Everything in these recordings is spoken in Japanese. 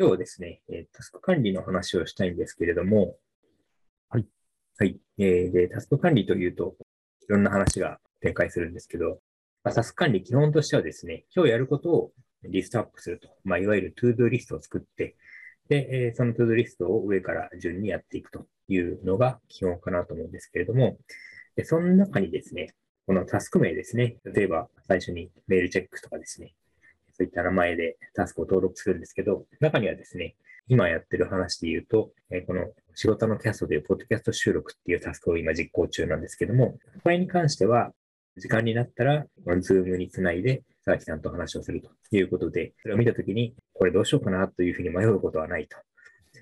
今日はですね、えータスク管理の話をしたいんですけれども、はい。はい。えーで、タスク管理というと、いろんな話が展開するんですけど、まあ、タスク管理基本としてはですね、今日やることをリストアップすると。まあ、いわゆるトゥードゥリストを作って、で、えーそのトゥードゥリストを上から順にやっていくというのが基本かなと思うんですけれども、でその中にですね、このタスク名ですね、例えば最初にメールチェックとかですね、そういった名前でタスクを登録するんですけど、中にはですね、今やってる話で言うと、えーこのシゴタノキャストでいうポッドキャスト収録っていうタスクを今実行中なんですけども、これに関しては、時間になったら、 Zoom につないで、佐々木さんと話をするということで、それを見たときに、これどうしようかなというふうに迷うことはないと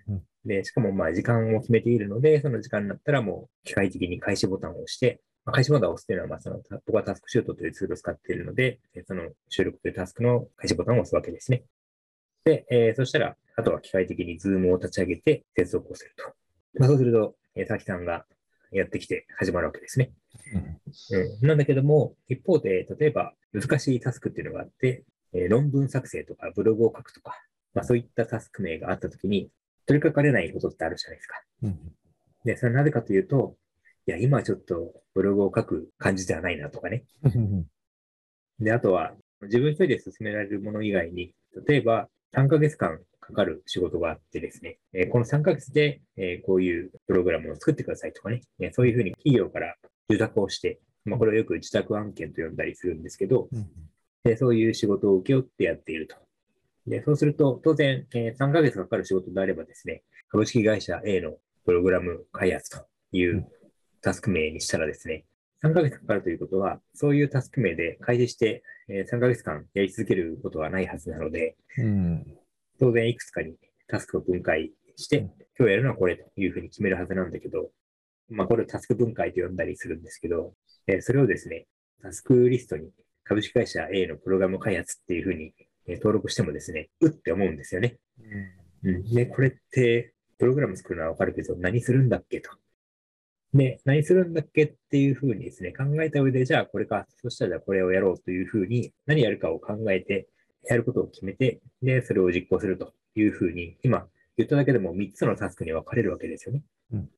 うん。で、しかもまあ時間を決めているので、その時間になったらもう機械的に開始ボタンを押して、まあ開始ボタンを押すというのは、まあその、僕はタスクシュートというツールを使っているので、えその収録というタスクの開始ボタンを押すわけですね。で、えーそしたら、あとは機械的に Zoom を立ち上げて接続をすると。まあ、そうすると、えー、佐々木さんがやってきて始まるわけですね。うん、なんだけども、一方で、例えば難しいタスクっていうのがあって、えー論文作成とかブログを書くとか、まあ、そういったタスク名があったときに、取り掛かれないことってあるじゃないですか。うんで、それはなぜかというと、いや、今はちょっとブログを書く感じではないなとかね。うんで、あとは、自分一人で進められるもの以外に、例えば3ヶ月間かかる仕事があってですね、えーこの3ヶ月で、えーこういうプログラムを作ってくださいとかね、えーそういうふうに企業から受託をして、まあ、これをよく自宅案件と呼んだりするんですけど、うんでそういう仕事を請け負ってやっていると。で、そうすると、当然、えー3ヶ月かかる仕事であればですね、株式会社 A のプログラム開発というタスク名にしたらですね、3ヶ月かかるということは、そういうタスク名で開示して、えー3ヶ月間やり続けることはないはずなので、うん当然いくつかにタスクを分解して、うん今日やるのはこれというふうに決めるはずなんだけど、まあこれをタスク分解と呼んだりするんですけど、えーそれをですね、タスクリストに株式会社 A のプログラム開発っていうふうにえー登録してもですね、うって思うんですよね。うん。で、これって、プログラム作るのはわかるけど、何するんだっけと。で、何するんだっけっていうふうにですね、考えた上で、じゃあこれか、そしたらじゃあこれをやろうというふうに、何やるかを考えて、やることを決めて、で、それを実行するというふうに、今言っただけでも3つのタスクに分かれるわけですよね。うん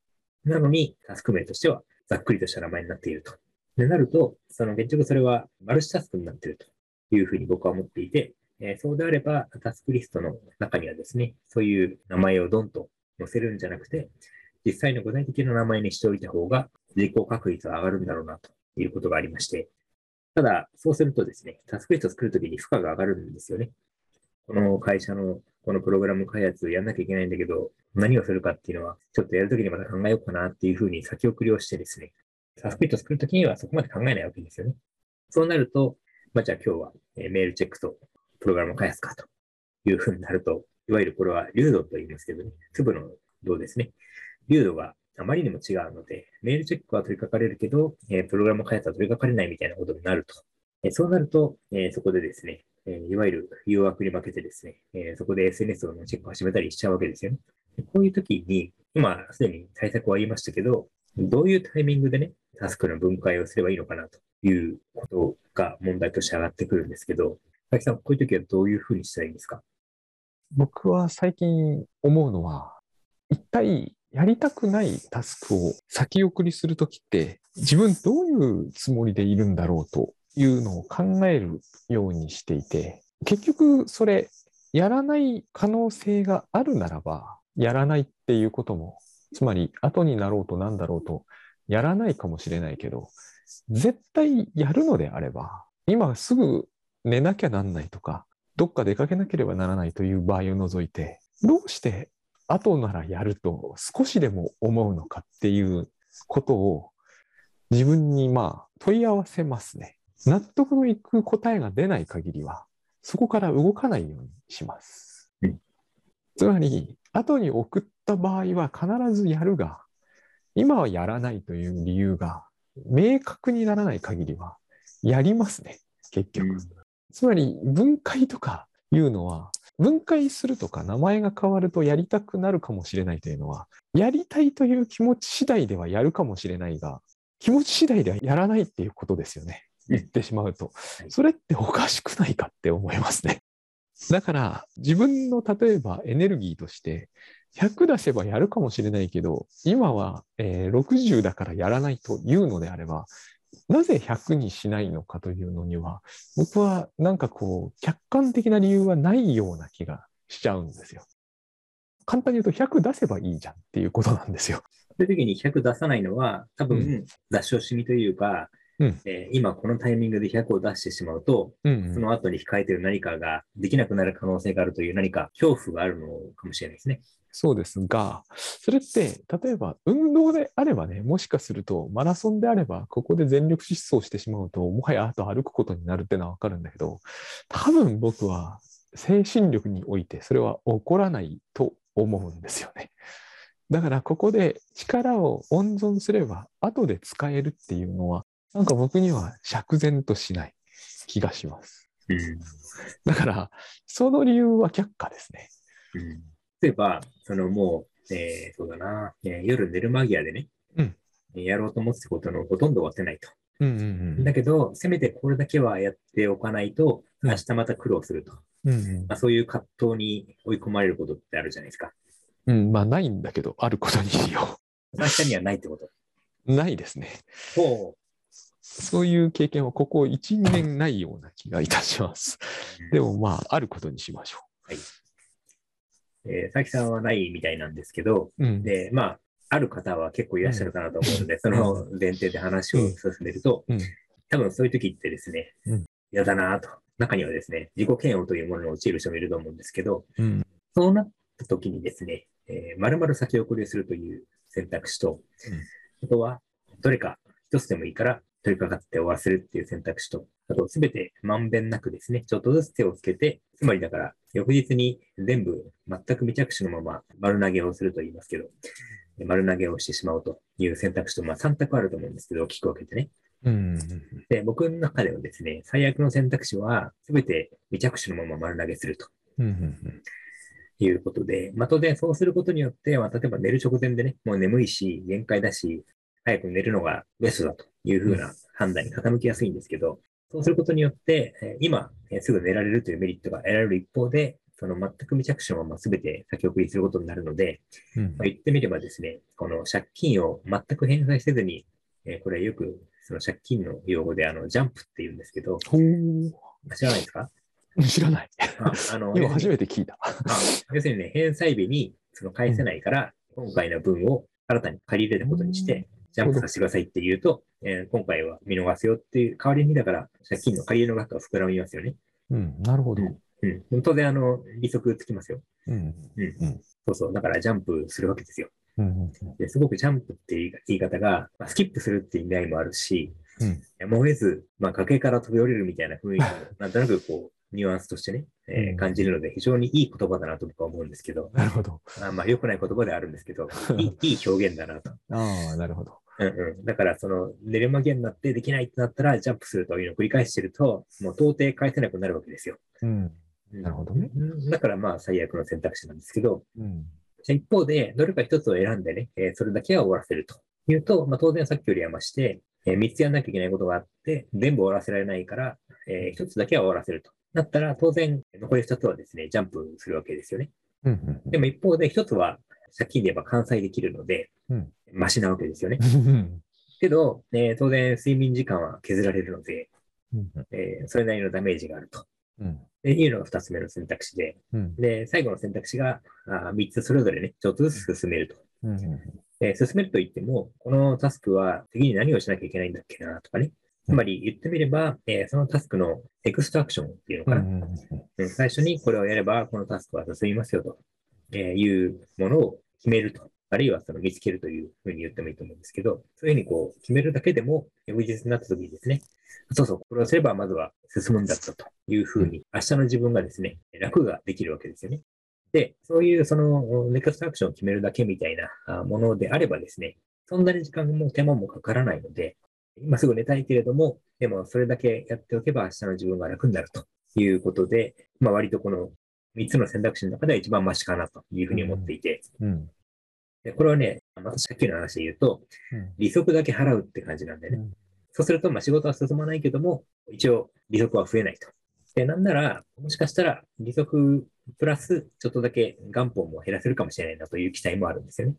なのに、タスク名としては、ざっくりとした名前になっていると。で、なると、その結局それはマルチタスクになっているというふうに僕は思っていて、えーそうであれば、タスクリストの中にはですね、そういう名前をドンと載せるんじゃなくて、実際の具体的な名前にしておいた方が、実行確率は上がるんだろうなということがありまして、ただ、そうするとですね、タスクリスト作るときに負荷が上がるんですよね。この会社のこのプログラム開発やんなきゃいけないんだけど、何をするかっていうのは、ちょっとやるときにまた考えようかなっていうふうに先送りをしてですね、タスクリスト作るときにはそこまで考えないわけですよね。そうなると、まあ、じゃあ今日はメールチェックとプログラム開発かというふうになると、いわゆるこれは流度と言いますけどね、粒の度ですね。流度があまりにも違うので、メールチェックは取り掛かれるけど、えープログラム開発は取り掛かれないみたいなことになると。えーそうなると、えーそこでですね、えーいわゆる誘惑に負けてですね、えーそこで SNS のチェックを始めたりしちゃうわけですよね。こういう時に、今すでに対策は言いましたけど、どういうタイミングでね、タスクの分解をすればいいのかなということが問題として上がってくるんですけど、佐々木さん、こういう時はどういうふうにしたらいいんですか？僕は最近思うのは、一体やりたくないタスクを先送りするときって、自分どういうつもりでいるんだろうというのを考えるようにしていて、結局それ、やらない可能性があるならば、やらないっていうことも、つまり後になろうとなんだろうと、やらないかもしれないけど、絶対やるのであれば、今すぐ寝なきゃなんないとか、どっか出かけなければならないという場合を除いて、どうして後ならやると少しでも思うのかっていうことを自分にまあ問い合わせますね。納得のいく答えが出ない限りは、そこから動かないようにしますうん。つまり、後に送った場合は必ずやるが、今はやらないという理由が明確にならない限りは、やりますね、結局。つまり分解とかいうのは、分解するとか名前が変わるとやりたくなるかもしれないというのは、やりたいという気持ち次第ではやるかもしれないが、気持ち次第ではやらないっていうことですよね。言ってしまうと。それっておかしくないかって思いますね。だから自分の例えばエネルギーとして100出せばやるかもしれないけど、今は、えー60だからやらないというのであれば、なぜ100にしないのかというのには、僕はなんかこう、客観的な理由はないような気がしちゃうんですよ。簡単に言うと100出せばいいじゃんっていうことなんですよ。そういう時に100出さないのは、多分、う出し惜しみというか、うんえー今このタイミングで100を出してしまうと、うんその後に控えている何かができなくなる可能性があるという何か恐怖があるのかもしれないですね。そうですが、それって、例えば運動であればね、もしかするとマラソンであれば、ここで全力疾走してしまうと、もはやあと歩くことになるってのはわかるんだけど、多分僕は精神力においてそれは起こらないと思うんですよね。だからここで力を温存すれば後で使えるっていうのは、なんか僕には釈然としない気がします。うんだから、その理由は却下ですね。うん例えば、そのもう、えーそうだな、えー夜寝る間際でね、うんえーやろうと思ってたことのほとんど終わってないと。うんうんだけど、せめてこれだけはやっておかないと、うん明日また苦労すると。うん。うんまあ、そういう葛藤に追い込まれることってあるじゃないですか。うん。うん、まあないんだけど、あることにしよ明日にはないってこと。う。ないですね。ほそういう経験はここ1、2年ないような気がいたします。う。でもまあ、あることにしましょえー、佐々木さんはないみたいなんですけど、う。うん。で、まあ、ある方は結構いらっしゃるかなと思うので、その前提で話を進めると、うん。多分そういう時ってですねうん、嫌だなと。中にはですね、自己嫌悪というものに陥る人もいると思うんですけど、うん。そうなった時にですね、えー、丸々先送りをするという選択肢と、あとは、どれか一つでもいいから取り掛かって終わらせるっていう選択肢と、あとすべてまんべんなくですね、ちょっとずつ手をつけて、つまりだから、翌日に全部全く未着手のまま丸投げをすると言いますけど、丸投げをしてしまうという選択肢と、まあ3択あると思うんですけど、大きく分けてね。うん。で、僕の中ではですね、最悪の選択肢は、すべて未着手のまま丸投げするとうん。いうことで、まあ、当然そうすることによって、まあ、例えば寝る直前でね、もう眠いし、限界だし、早く寝るのがベストだというふうな判断に傾きやすいんですけど、そうすることによって、えー今、えーすぐ寝られるというメリットが得られる一方で、その全く未着手のまま全て先送りすることになるので、うんまあ、言ってみればですね、この借金を全く返済せずに、えーこれよくその借金の用語であのジャンプって言うんですけど。知らないですか？知らない。ああの 今初めて聞いた。あ要するにね、返済日にその返せないから、今回の分を新たに借り入れたことにして、ジャンプさせてくださいって言うと、えー今回は見逃すよっていう、代わりにだから、借金の借り入れの額が膨らみますよね。うん。なるほど。うん。当然、あの、利息つきますよ。うん。そうそう。だからジャンプするわけですよ。うん。ですごくジャンプっていう言い方が、まあ、スキップするっていう意味合いもあるし、うんやむを得ず、まあ、崖から飛び降りるみたいな雰囲気も、なんとなくこう、ニュアンスとしてね、えーうん感じるので、非常にいい言葉だなと僕は思うんですけど、なるほど。あまあ、良くない言葉ではあるんですけど、いいいい表現だなと。ああ、なるほど。うんうん。だから、その、寝る間際になってできないってなったら、ジャンプするというのを繰り返してると、もう到底返せなくなるわけですよ。うん。うんなるほどね。うんだから、まあ、最悪の選択肢なんですけど、うん。じゃあ一方で、どれか一つを選んでね、えーそれだけは終わらせるというと、まあ、当然さっきよりは増して、え3つやんなきゃいけないことがあって、全部終わらせられないから、え1つだけは終わらせると。だったら、当然、残り2つはですね、ジャンプするわけですよね。うん。でも一方で、1つは借金で言えば完済できるので、うんマシなわけですよね。うん。けど、えー当然、睡眠時間は削られるので、うん。えーそれなりのダメージがあると。うん。でいうのが2つ目の選択肢で、うん。で、最後の選択肢があ3つそれぞれね、ちょっとずつ進めると。うん。えー進めると言っても、このタスクは次に何をしなきゃいけないんだっけなとかね。つまり言ってみれば、えーそのタスクのエクストラクションっていうのかな。うん最初にこれをやれば、このタスクは進みますよと、えーいうものを決めると。あるいはその見つけるというふうに言ってもいいと思うんですけど、そういうふうにこう決めるだけでも、翌日になった時にですね、そうそう、これをすればまずは進むんだったというふうに、明日の自分がですね、楽ができるわけですよね。で、そういうそのネクストアクションを決めるだけみたいなあものであればですね、そんなに時間も手間もかからないので、今すぐ寝たいけれども、でもそれだけやっておけば明日の自分が楽になるということで、まあ割とこの3つの選択肢の中では一番マシかなというふうに思っていて、うん。でこれはね、またさっきの話で言うと、利息だけ払うって感じなんでね。そうすると、まあ仕事は進まないけども、一応利息は増えないと。で、なんなら、もしかしたら利息プラスちょっとだけ元本も減らせるかもしれないなという期待もあるんですよね。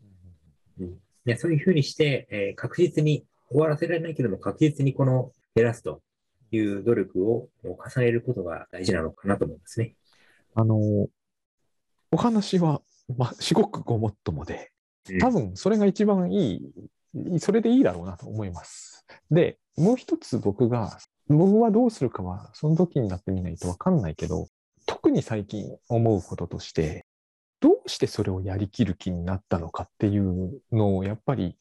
うん、でそういうふうにして、えー確実に終わらせられないけども、確実にこの減らすという努力を重ねることが大事なのかなと思いますね。あの、お話は、まあ、至極ごもっともで、多分それが一番いい、それでいいだろうなと思います。で、もう一つ僕が、僕はどうするかは、その時になってみないとわかんないけど、特に最近思うこととして、どうしてそれをやりきる気になったのかっていうのを、やっぱり、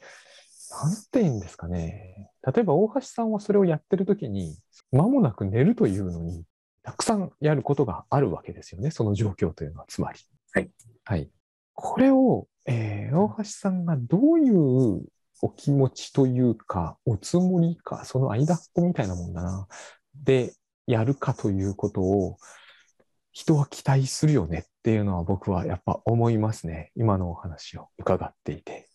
なんて言うんですかね。例えば大橋さんはそれをやってる時に、間もなく寝るというのに、たくさんやることがあるわけですよね。その状況というのは、つまり。はい。はい。これを、えー大橋さんがどういうお気持ちというか、おつもりか、その間っこみたいなもんだな。で、やるかということを、人は期待するよねっていうのは僕はやっぱ思いますね。今のお話を伺っていて。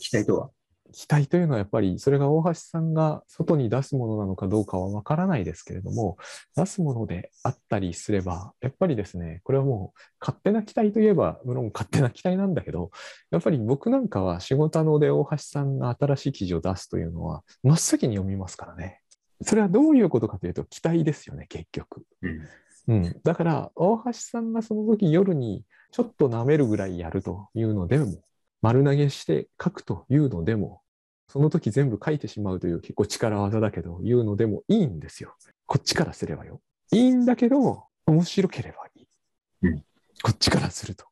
期待とは？期待というのはやっぱりそれが大橋さんが外に出すものなのかどうかはわからないですけれども出すものであったりすればやっぱりですねこれはもう勝手な期待といえば無論勝手な期待なんだけどやっぱり僕なんかは仕事ので大橋さんが新しい記事を出すというのは真っ先に読みますからねそれはどういうことかというと期待ですよね結局。うん。うん、だから大橋さんがその時夜にちょっと舐めるぐらいやるというのでも丸投げして書くというのでもその時全部書いてしまうという結構力技だけど言うのでもいいんですよ。こっちからすればよ。いいんだけど面白ければいい、うん。こっちからすると。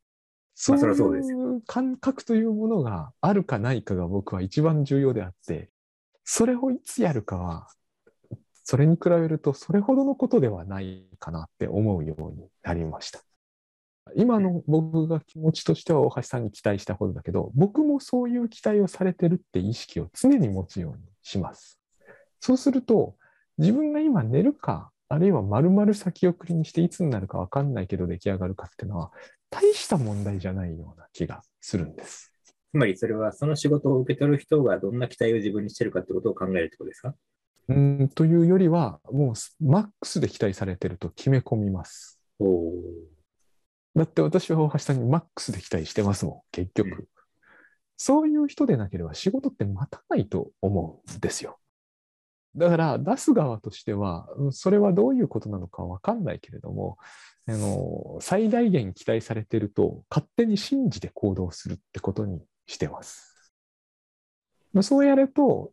そういう感覚というものがあるかないかが僕は一番重要であってそれをいつやるかはそれに比べるとそれほどのことではないかなって思うようになりました。今の僕が気持ちとしては大橋さんに期待したほどだけど、僕もそういう期待をされてるって意識を常に持つようにします。そうすると、自分が今寝るか、あるいは丸々先送りにしていつになるかわかんないけど出来上がるかっていうのは、大した問題じゃないような気がするんです。つまりそれはその仕事を受け取る人がどんな期待を自分にしてるかってことを考えるってことですか？うーんというよりは、もうマックスで期待されてると決め込みます。おお。だって私は大橋さんにマックスで期待してますもん、結局。うんそういう人でなければ仕事って待たないと思うんですよ。だから出す側としては、うんそれはどういうことなのかわかんないけれども、あの最大限期待されてると勝手に信じて行動するってことにしてます。まあそうやると、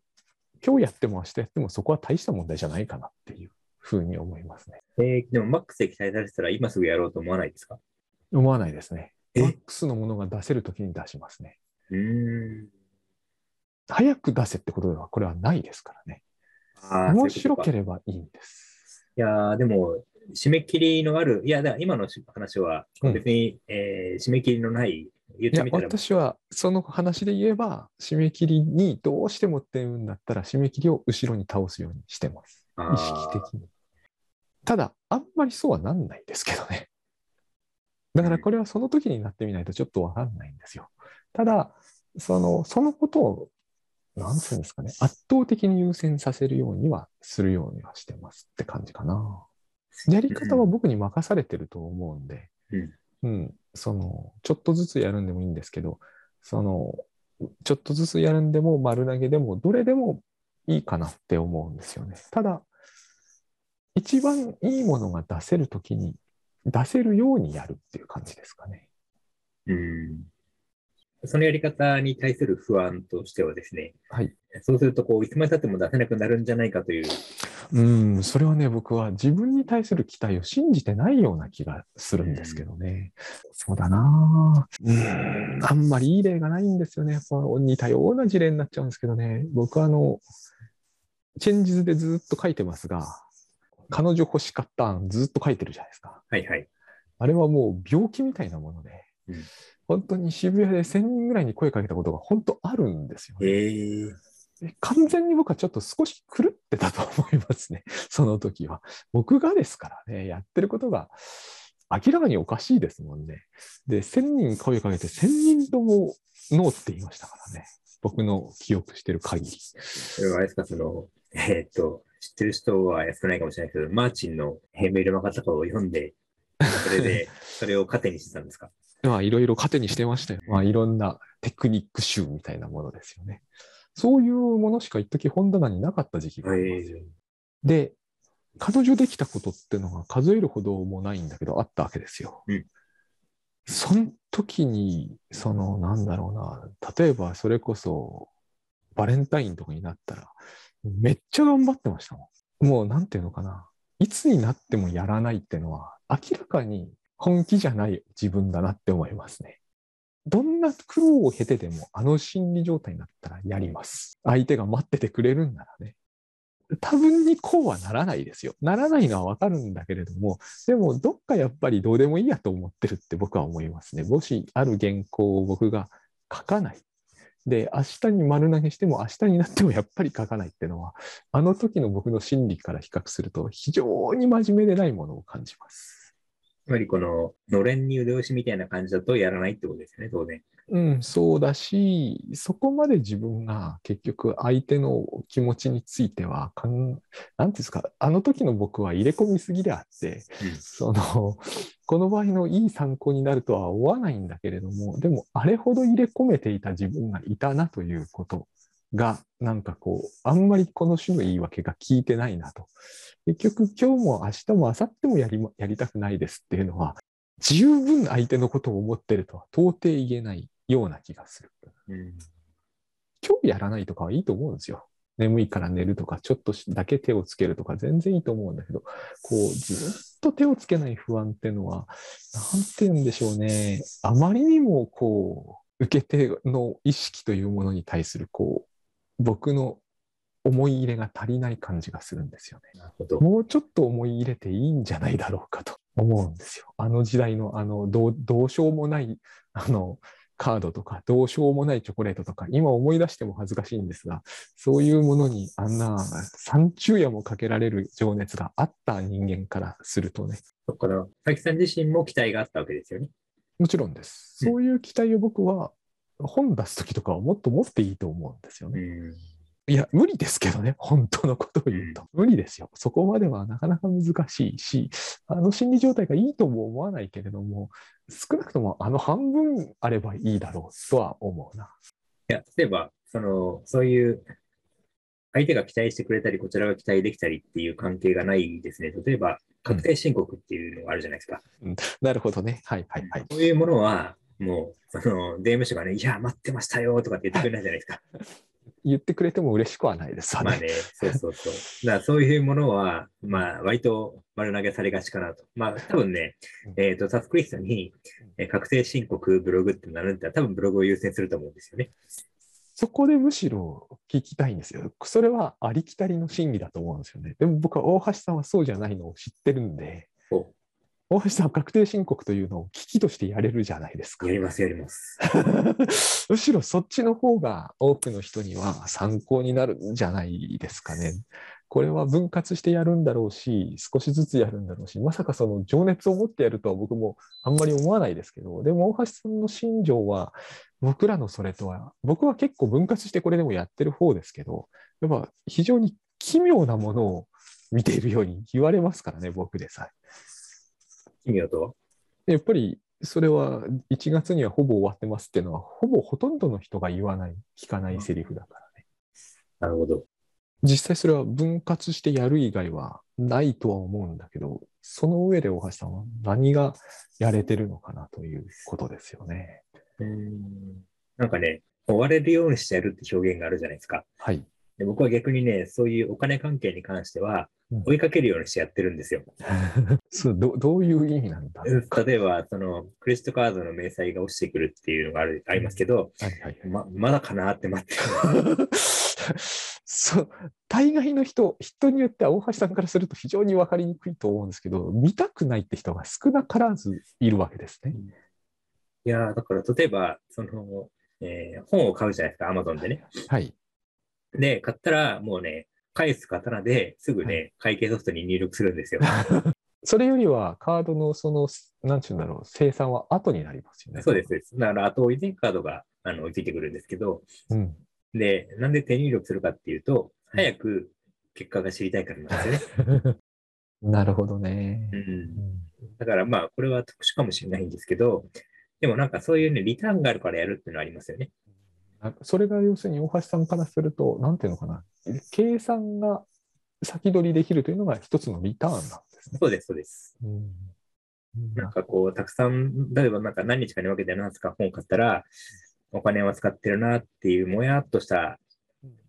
今日やっても明日やってもそこは大した問題じゃないかなっていうふうに思いますね。えーでもマックスで期待されてたら今すぐやろうと思わないですか？思わないですね。え？マックスのものが出せるときに出しますね。早く出せってことではこれはないですからね。面白けれればいいんです。いやーでも、締め切りのある、いや、今の話はうん別に、えー締め切りのない、言ってみたら、私はその話で言えば締め切りにどうしてもっていうんだったら締め切りを後ろに倒すようにしてます。意識的に。ただ、あんまりそうはなんないですけどね。だからこれはその時になってみないとちょっとわかんないんですよ。ただ、その、そのことを、なんていうんですかね、圧倒的に優先させるようにはするようにはしてますって感じかな。やり方は僕に任されてると思うんで、うん、その、ちょっとずつやるんでもいいんですけど、その、ちょっとずつやるんでも丸投げでもどれでもいいかなって思うんですよね。ただ、一番いいものが出せるときに出せるようにやるっていう感じですかね。うん。そのやり方に対する不安としてはですね、はい。そうすると、こう、いつまで経っても出せなくなるんじゃないかという、うん、それはね、僕は自分に対する期待を信じてないような気がするんですけどね。そうだなぁうん、あんまりいい例がないんですよね。やっぱ似たような事例になっちゃうんですけどね。僕はあの、チェンジズでずっと書いてますが、彼女欲しかった案ずっと書いてるじゃないですか。はいはい。あれはもう病気みたいなもので、うん本当に渋谷で1000人ぐらいに声かけたことが本当あるんですよね。え完全に僕はちょっと少し狂ってたと思いますね。その時は。僕がですからね、やってることが明らかにおかしいですもんね。で、1000人声かけて1000人ともノーって言いましたからね。僕の記憶してる限り。あれですか、その、えーっと、知ってる人は少ないかもしれないけど、マーチンのメールの方を読んで、それで、それを糧にしてたんですか？まあ、いろいろ糧にしてましたよ。まあ、いろんなテクニック集みたいなものですよね。そういうものしか一時本棚になかった時期がありますよ。で、彼女できたことってのが数えるほどもないんだけど、あったわけですよ。うんその時に、その、なんだろうな、例えばそれこそ、バレンタインとかになったら、めっちゃ頑張ってましたもん。もう、なんていうのかな。いつになってもやらないってのは、明らかに本気じゃない自分だなって思いますね。どんな苦労を経てでも、あの心理状態になったらやります。相手が待っててくれるんならね。多分にこうはならないですよ。ならないのはわかるんだけれども、でもどっかやっぱりどうでもいいやと思ってるって僕は思いますね。もしある原稿を僕が書かない。で、明日に丸投げしても明日になってもやっぱり書かないっていうのは、あの時の僕の心理から比較すると非常に真面目でないものを感じます。つまりこの、のれんに腕押しみたいな感じだとやらないってことですよね、当然。うん、そうだし、そこまで自分が結局相手の気持ちについてはかん、なんていうんですか、あの時の僕は入れ込みすぎであって、その、この場合のいい参考になるとは思わないんだけれども、でもあれほど入れ込めていた自分がいたなということが、なんかこう、あんまりこの種の言い訳が効いてないなと。結局今日も明日も明後日もやりまやりたくないですっていうのは、十分相手のことを思ってるとは到底言えないような気がする。うん。うん今日やらないとかはいいと思うんですよ。眠いから寝るとか、ちょっとだけ手をつけるとか、全然いいと思うんだけど、こう、ずっと手をつけない不安っていうのは、なんて言うんでしょうね。あまりにも、こう、受け手の意識というものに対する、こう、僕の思い入れが足りない感じがするんですよね。なるほど。もうちょっと思い入れていいんじゃないだろうかと思うんですよ。あの時代の、あの、どうどうしようもない、あの、カードとか、どうしようもないチョコレートとか、今思い出しても恥ずかしいんですが、そういうものにあんな三昼夜もかけられる情熱があった人間からするとね、そっから、佐々木さん自身も期待があったわけですよね。もちろんです。うんそういう期待を僕は本出すときとかはもっと持っていいと思うんですよね。うん。いや、無理ですけどね、本当のことを言うと。無理ですよ。そこまではなかなか難しいし、あの心理状態がいいとも思わないけれども、少なくともあの半分あればいいだろうとは思うな。いや、例えば、その、そういう、相手が期待してくれたり、こちらが期待できたりっていう関係がないですね。例えば、確定申告っていうのがあるじゃないですか。なるほどね。はいはいはい。そういうものは、もう、その、税務署がね、いや、待ってましたよとかって言ってくれないじゃないですか。言ってくれても嬉しくはないですわね。まあね、そうそうそう。だからそういうものは、まあ、割と丸投げされがちかなと。まあ、多分ね、えっ、と、タスクリストに、えー確定申告、ブログってなるんだったら、多分ブログを優先すると思うんですよね。そこでむしろ聞きたいんですよ。それはありきたりの真理だと思うんですよね。でも僕は大橋さんはそうじゃないのを知ってるんで、お大橋さんは確定申告というのを危機としてやれるじゃないですかや。ります、やります。むしろそっちの方が多くの人には参考になるんじゃないですかね。これは分割してやるんだろうし、少しずつやるんだろうし、まさかその情熱を持ってやるとは僕もあんまり思わないですけど、でも大橋さんの心情は、僕らのそれとは、僕は結構分割してこれでもやってる方ですけど、やっぱ非常に奇妙なものを見ているように言われますからね、僕でさえ。奇妙とはやっぱりそれは1月にはほぼ終わってますっていうのは、ほぼほとんどの人が言わない、聞かないセリフだからね。なるほど。実際それは分割してやる以外はないとは思うんだけど、その上で大橋さんは何がやれてるのかなということですよね。うーんなんかね、追われるようにしてやるって表現があるじゃないですか。はい。で僕は逆にね、そういうお金関係に関してはうん、追いかけるようにしてやってるんですよ。そうどどういう意味なんだ？例えば、その、クレジットカードの明細が落ちてくるっていうのがあるありますけど、はいはいはい。ま、まだかなって待ってる。そう、大概の人、人によっては大橋さんからすると非常に分かりにくいと思うんですけど、見たくないって人が少なからずいるわけですね。いやーだから例えば、その、えー本を買うじゃないですか、アマゾンでね。はい。で、買ったらもうね、返す刀ですぐね、会計ソフトに入力するんですよ。それよりはカードのその、なんちゅうんだろう、生産は後になりますよね。そうです。だから後追いでカードがあのついてくるんですけど、うん。で、なんで手入力するかっていうと、早く結果が知りたいからなんですよね。なるほどね。う。うんんだからまあ、これは特殊かもしれないんですけど、でもなんかそういうね、リターンがあるからやるっていうのはありますよね。あそれが要するに大橋さんからすると、なんていうのかな、計算が先取りできるというのが一つのリターンなんですね。そうです、そうです。うんなんかこう、たくさん、例えばなんか何日かに分けて何つか本を買ったら、お金は使ってるなっていう、もやっとした、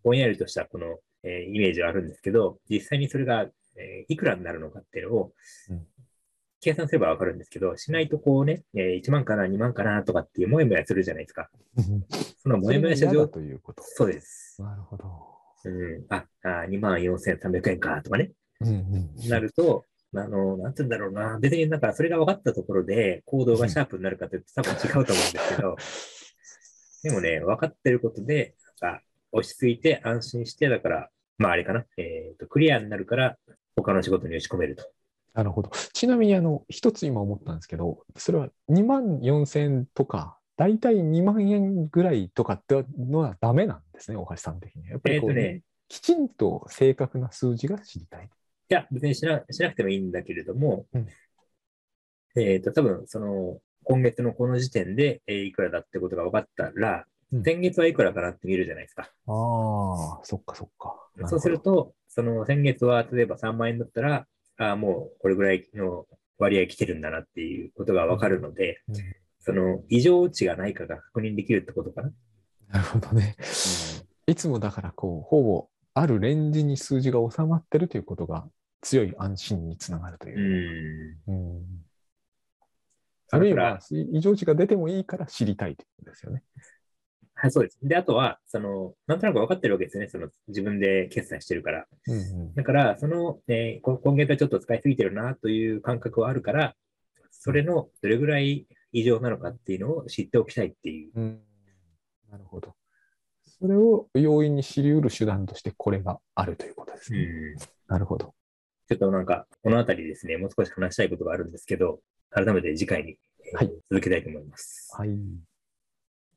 ぼんやりとしたこの、えーイメージはあるんですけど、実際にそれが、えーいくらになるのかっていうのをうん、計算すればわかるんですけど、しないとこうね、えー1万かな、2万かなとかっていうもやもやするじゃないですか。そのもやもやした状それが嫌だということ。そうです。なるほど。うん、あ、あ2万4300円かとかね、うんうんなると、あの、なんて言うんだろうな。別になんかそれが分かったところで行動がシャープになるかというと多分違うと思うんですけど、でもね、分かってることで、なんか落ち着いて安心して、だから、まああれかな、えっ、と、クリアになるから他の仕事に打ち込めると。なるほど。ちなみに、あの、一つ今思ったんですけど、それは2万4000円とか、大体2万円ぐらいとかってのはダメなんですね、大橋さん的には。やっぱりこう、えっとねきちんと正確な数字が知りたい。いや、別にしなしなくてもいいんだけれども、うんえっ、と、多分その、今月のこの時点で、えーいくらだってことが分かったら、うん先月はいくらかなって見るじゃないですか。ああ、そっかそっか。そうすると、その先月は例えば3万円だったら、ああ、もうこれぐらいの割合来てるんだなっていうことがわかるので、うんその異常値がないかが確認できるってことかな？なるほどね。いつもだからこう、ほぼあるレンジに数字が収まってるということが強い安心につながるとうん。いう。うんうんあるいは異常値が出てもいいから知りたいということですよね。はい、そうです。で、あとは、その、なんとなく分かってるわけですよね。その、自分で決済してるから。うんうんだから、その、えーこ今月はちょっと使いすぎてるなという感覚はあるから、それのどれぐらい異常なのかっていうのを知っておきたいっていう。うんなるほど。それを容易に知り得る手段としてこれがあるということですね。うん。なるほど。ちょっとなんか、このあたりですね、もう少し話したいことがあるんですけど、改めて次回に、えーはい続けたいと思います。はい。